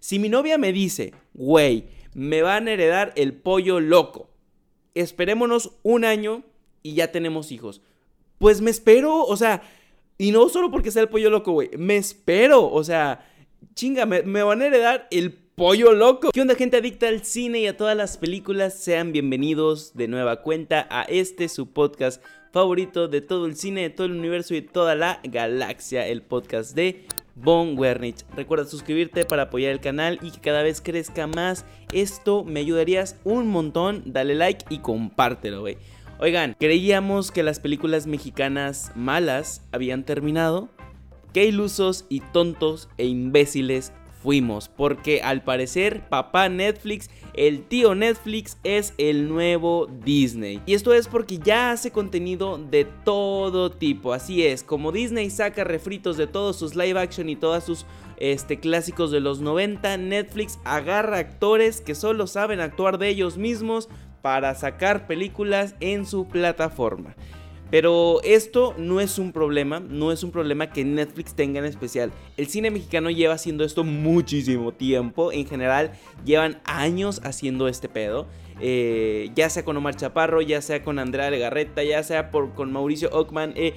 Si mi novia me dice, güey, me van a heredar el pollo loco, esperémonos un año y ya tenemos hijos. Pues me espero, o sea, y no solo porque sea el pollo loco, güey, me espero, o sea, chinga, me, me van a heredar el pollo loco. ¿Qué onda gente adicta al cine y a todas las películas? Sean bienvenidos de nueva cuenta a este su podcast favorito de todo el cine, de todo el universo y de toda la galaxia, el podcast de Von Wernich. Recuerda suscribirte para apoyar el canal y que cada vez crezca más. Esto me ayudarías un montón. Dale like y compártelo, güey. Oigan, creíamos que las películas mexicanas malas habían terminado. Qué ilusos y tontos e imbéciles fuimos, porque al parecer papá Netflix, el tío Netflix es el nuevo Disney. Y esto es porque ya hace contenido de todo tipo, así es, como Disney saca refritos de todos sus live action y todos sus este, clásicos de los 90, Netflix agarra actores que solo saben actuar de ellos mismos para sacar películas en su plataforma. Pero esto no es un problema, no es un problema que Netflix tenga en especial. El cine mexicano lleva haciendo esto muchísimo tiempo, en general llevan años haciendo este pedo. Eh, ya sea con Omar Chaparro, ya sea con Andrea Legarreta, ya sea por, con Mauricio Ockman. Eh,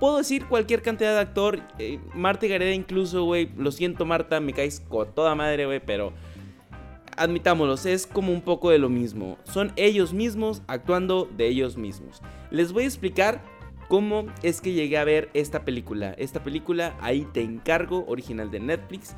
puedo decir cualquier cantidad de actor, eh, Marta Gareda incluso, güey. Lo siento Marta, me caes con toda madre, güey, pero admitámoslos, es como un poco de lo mismo. Son ellos mismos actuando de ellos mismos. Les voy a explicar cómo es que llegué a ver esta película. Esta película, ahí te encargo, original de Netflix.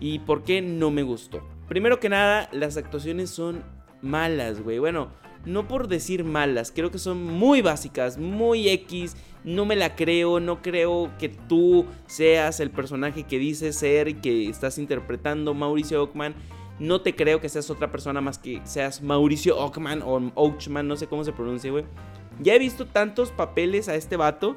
Y por qué no me gustó. Primero que nada, las actuaciones son malas, güey. Bueno, no por decir malas, creo que son muy básicas, muy X. No me la creo, no creo que tú seas el personaje que dices ser y que estás interpretando Mauricio Ockman no te creo que seas otra persona más que seas Mauricio Ockman o Ochman, no sé cómo se pronuncia, güey. Ya he visto tantos papeles a este vato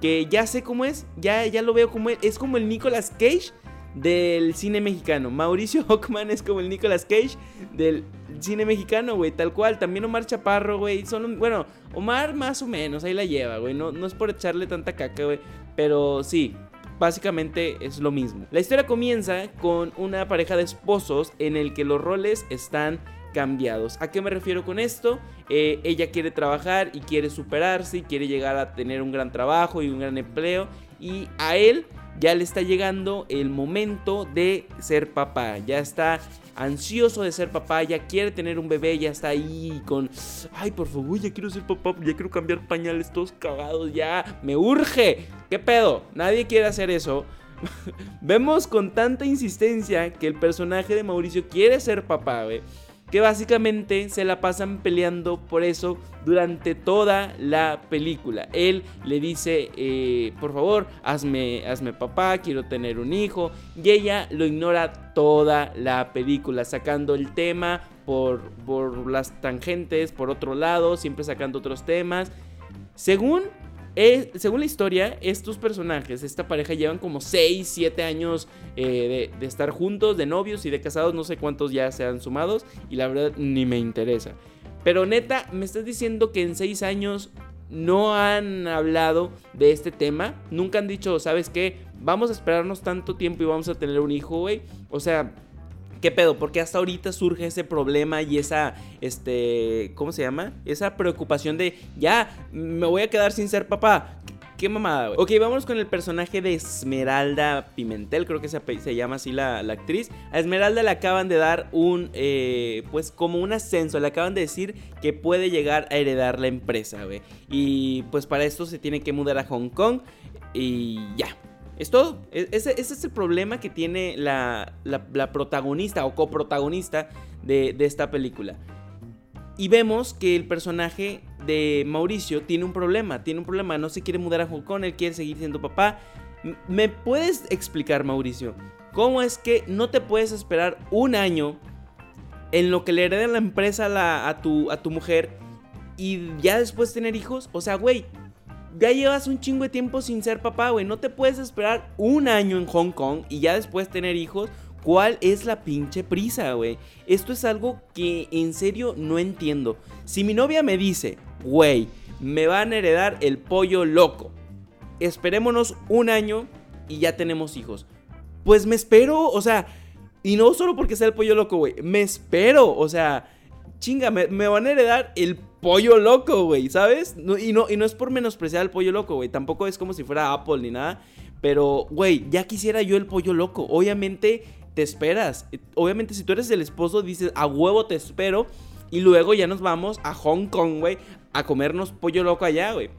que ya sé cómo es, ya, ya lo veo como él. Es como el Nicolas Cage del cine mexicano. Mauricio Ockman es como el Nicolas Cage del cine mexicano, güey, tal cual. También Omar Chaparro, güey. Son, bueno, Omar más o menos, ahí la lleva, güey. No, no es por echarle tanta caca, güey. Pero sí, básicamente es lo mismo. La historia comienza con una pareja de esposos en el que los roles están cambiados. ¿A qué me refiero con esto? Eh, ella quiere trabajar y quiere superarse y quiere llegar a tener un gran trabajo y un gran empleo y a él ya le está llegando el momento de ser papá. Ya está ansioso de ser papá, ya quiere tener un bebé, ya está ahí con, ay, por favor, ya quiero ser papá, ya quiero cambiar pañales todos cagados, ya, me urge. ¿Qué pedo? Nadie quiere hacer eso. Vemos con tanta insistencia que el personaje de Mauricio quiere ser papá, güey que básicamente se la pasan peleando por eso durante toda la película. Él le dice, eh, por favor, hazme, hazme papá, quiero tener un hijo, y ella lo ignora toda la película, sacando el tema por, por las tangentes, por otro lado, siempre sacando otros temas. Según según la historia, estos personajes, esta pareja llevan como 6, 7 años eh, de, estar juntos, de novios y de casados, no sé cuántos ya se han sumados y la verdad ni me interesa. Pero neta, me estás diciendo que en 6 años no han hablado de este tema, nunca han dicho, ¿sabes qué? Vamos a esperarnos tanto tiempo y vamos a tener un hijo, güey. O sea, ¿Qué pedo? Porque hasta ahorita surge ese problema y esa, este, ¿cómo se llama? Esa preocupación de, ya, me voy a quedar sin ser papá. Qué mamada, güey. Ok, vamos con el personaje de Esmeralda Pimentel, creo que se, se llama así la, actriz. A Esmeralda le acaban de dar un, eh, pues como un ascenso, le acaban de decir que puede llegar a heredar la empresa, güey. Y pues para esto se tiene que mudar a Hong Kong y ya. Es todo. E, ese, es el problema que tiene la, protagonista o coprotagonista de, de esta película. Y vemos que el personaje de Mauricio tiene un problema. Tiene un problema. No se quiere mudar a Hong Kong. Él quiere seguir siendo papá. ¿Me puedes explicar, Mauricio? ¿Cómo es que no te puedes esperar un año en lo que le hereden la empresa a, tu, a tu mujer y ya después tener hijos? O sea, güey, ya llevas un chingo de tiempo sin ser papá, güey. No te puedes esperar un año en Hong Kong y ya después tener hijos. ¿Cuál es la pinche prisa, güey? Esto es algo que en serio no entiendo. Si mi novia me dice, güey, me van a heredar el pollo loco. Esperémonos un año y ya tenemos hijos. Pues me espero, o sea, Y no solo porque sea el pollo loco, güey. Me espero. O sea, chinga, me, van a heredar el pollo loco, güey, ¿sabes? y, no, y no es por menospreciar al pollo loco, güey. Tampoco es como si fuera Apple ni nada. Pero, güey, ya quisiera yo el pollo loco. Obviamente te esperas. Obviamente si tú eres el esposo, dices, a huevo te espero. Y luego ya nos vamos a Hong Kong, güey, a comernos pollo loco allá, güey.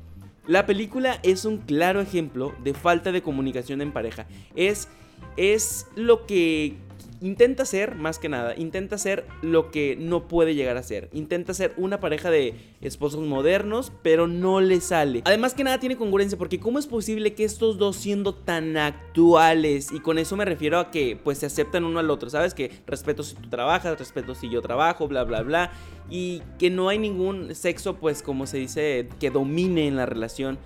La película es un claro ejemplo de falta de comunicación en pareja. Es, es lo que intenta ser, más que nada, intenta ser lo que no puede llegar a ser. Intenta ser una pareja de esposos modernos, pero no le sale. Además que nada tiene congruencia, porque ¿cómo es posible que estos dos siendo tan actuales? Y con eso me refiero a que pues se aceptan uno al otro, ¿sabes? Que respeto si tú trabajas, respeto si yo trabajo, bla, bla, bla. Y que no hay ningún sexo, pues como se dice, que domine en la relación.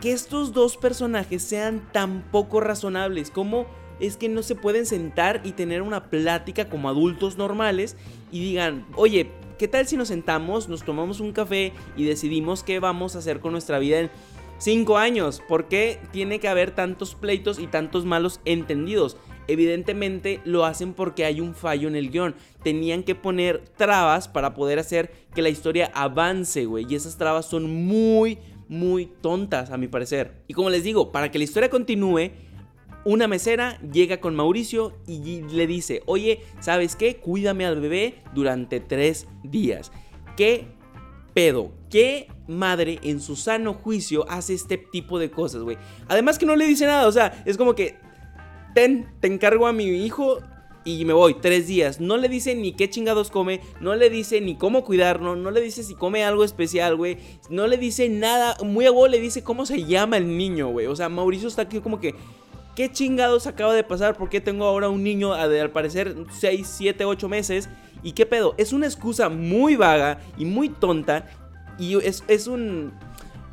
Que estos dos personajes sean tan poco razonables como es que no se pueden sentar y tener una plática como adultos normales y digan, oye, ¿qué tal si nos sentamos, nos tomamos un café y decidimos qué vamos a hacer con nuestra vida en 5 años? ¿Por qué tiene que haber tantos pleitos y tantos malos entendidos? Evidentemente lo hacen porque hay un fallo en el guion. Tenían que poner trabas para poder hacer que la historia avance, güey. Y esas trabas son muy, muy tontas, a mi parecer. Y como les digo, para que la historia continúe, una mesera llega con Mauricio y le dice, oye, ¿sabes qué? Cuídame al bebé durante tres días. ¿Qué pedo? ¿Qué madre en su sano juicio hace este tipo de cosas, güey? Además que no le dice nada, o sea, es como que, ten, te encargo a mi hijo y me voy tres días. No le dice ni qué chingados come, no le dice ni cómo cuidarlo, no le dice si come algo especial, güey. No le dice nada, muy a le dice cómo se llama el niño, güey. O sea, Mauricio está aquí como que ¿Qué chingados acaba de pasar? ¿Por qué tengo ahora un niño de al parecer 6, 7, 8 meses? ¿Y qué pedo? Es una excusa muy vaga y muy tonta. Y es, es un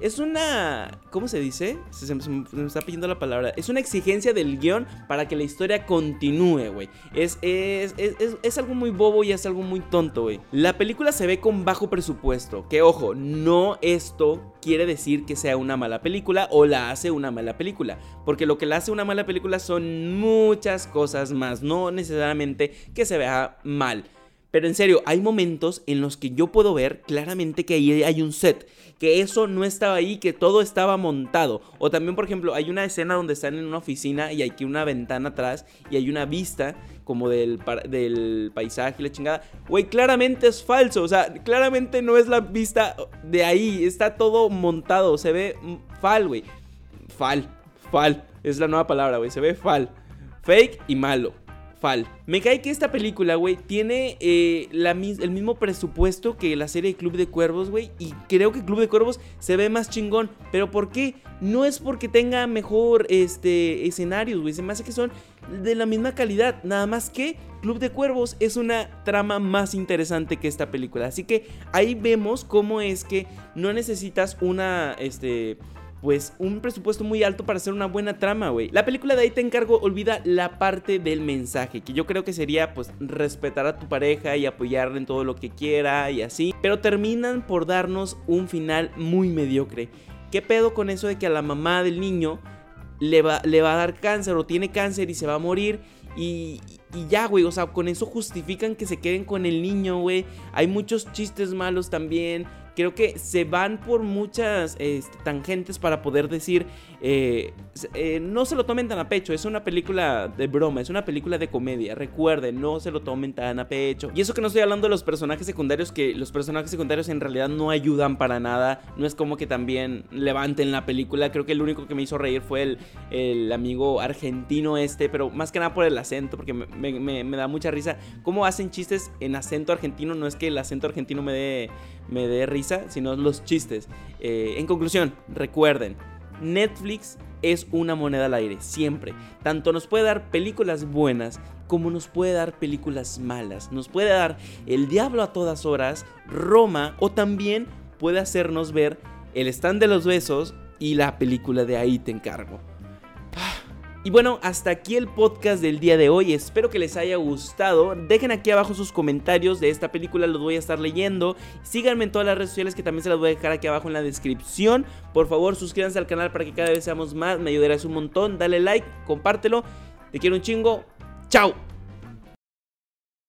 es una. ¿Cómo se dice? Se, me está pidiendo la palabra. Es una exigencia del guion para que la historia continúe, güey. Es, es, es, es, algo muy bobo y es algo muy tonto, güey. La película se ve con bajo presupuesto. Que ojo, no esto quiere decir que sea una mala película o la hace una mala película. Porque lo que la hace una mala película son muchas cosas más. No necesariamente que se vea mal. Pero en serio, hay momentos en los que yo puedo ver claramente que ahí hay un set, que eso no estaba ahí, que todo estaba montado. O también, por ejemplo, hay una escena donde están en una oficina y hay aquí una ventana atrás y hay una vista como del, del paisaje y la chingada. Güey, claramente es falso, o sea, claramente no es la vista de ahí, está todo montado, se ve fal, güey. Fal, fal, es la nueva palabra, güey, se ve fal. Fake y malo. Me cae que esta película, güey, tiene eh, el mismo presupuesto que la serie Club de Cuervos, güey. Y creo que Club de Cuervos se ve más chingón. ¿Pero por qué? No es porque tenga mejor este, escenarios, güey. Se me hace que son de la misma calidad. Nada más que Club de Cuervos es una trama más interesante que esta película. Así que ahí vemos cómo es que no necesitas una, este pues un presupuesto muy alto para hacer una buena trama, güey. La película de ahí te encargo olvida la parte del mensaje, que yo creo que sería pues respetar a tu pareja y apoyarle en todo lo que quiera y así, pero terminan por darnos un final muy mediocre. ¿Qué pedo con eso de que a la mamá del niño le va, le va a dar cáncer o tiene cáncer y se va a morir? Y, y, ya, güey, o sea, con eso justifican que se queden con el niño, güey. Hay muchos chistes malos también creo que se van por muchas este, tangentes para poder decir, eh, eh, no se lo tomen tan a pecho, es una película de broma, es una película de comedia, recuerden, no se lo tomen tan a pecho. Y eso que no estoy hablando de los personajes secundarios, que los personajes secundarios en realidad no ayudan para nada, no es como que también levanten la película, creo que el único que me hizo reír fue el, amigo argentino este, pero más que nada por el acento, porque me, me da mucha risa. Cómo hacen chistes en acento argentino, no es que el acento argentino me dé me dé risa, sino los chistes. Eh, en conclusión, recuerden, Netflix es una moneda al aire, siempre. Tanto nos puede dar películas buenas como nos puede dar películas malas. Nos puede dar El Diablo a todas horas, Roma o también puede hacernos ver El Stand de los Besos y la película de Ahí te encargo. Y bueno, hasta aquí el podcast del día de hoy. Espero que les haya gustado. Dejen aquí abajo sus comentarios de esta película, los voy a estar leyendo. Síganme en todas las redes sociales que también se las voy a dejar aquí abajo en la descripción. Por favor, suscríbanse al canal para que cada vez seamos más. Me ayudarás un montón. Dale like, compártelo. Te quiero un chingo. Chao.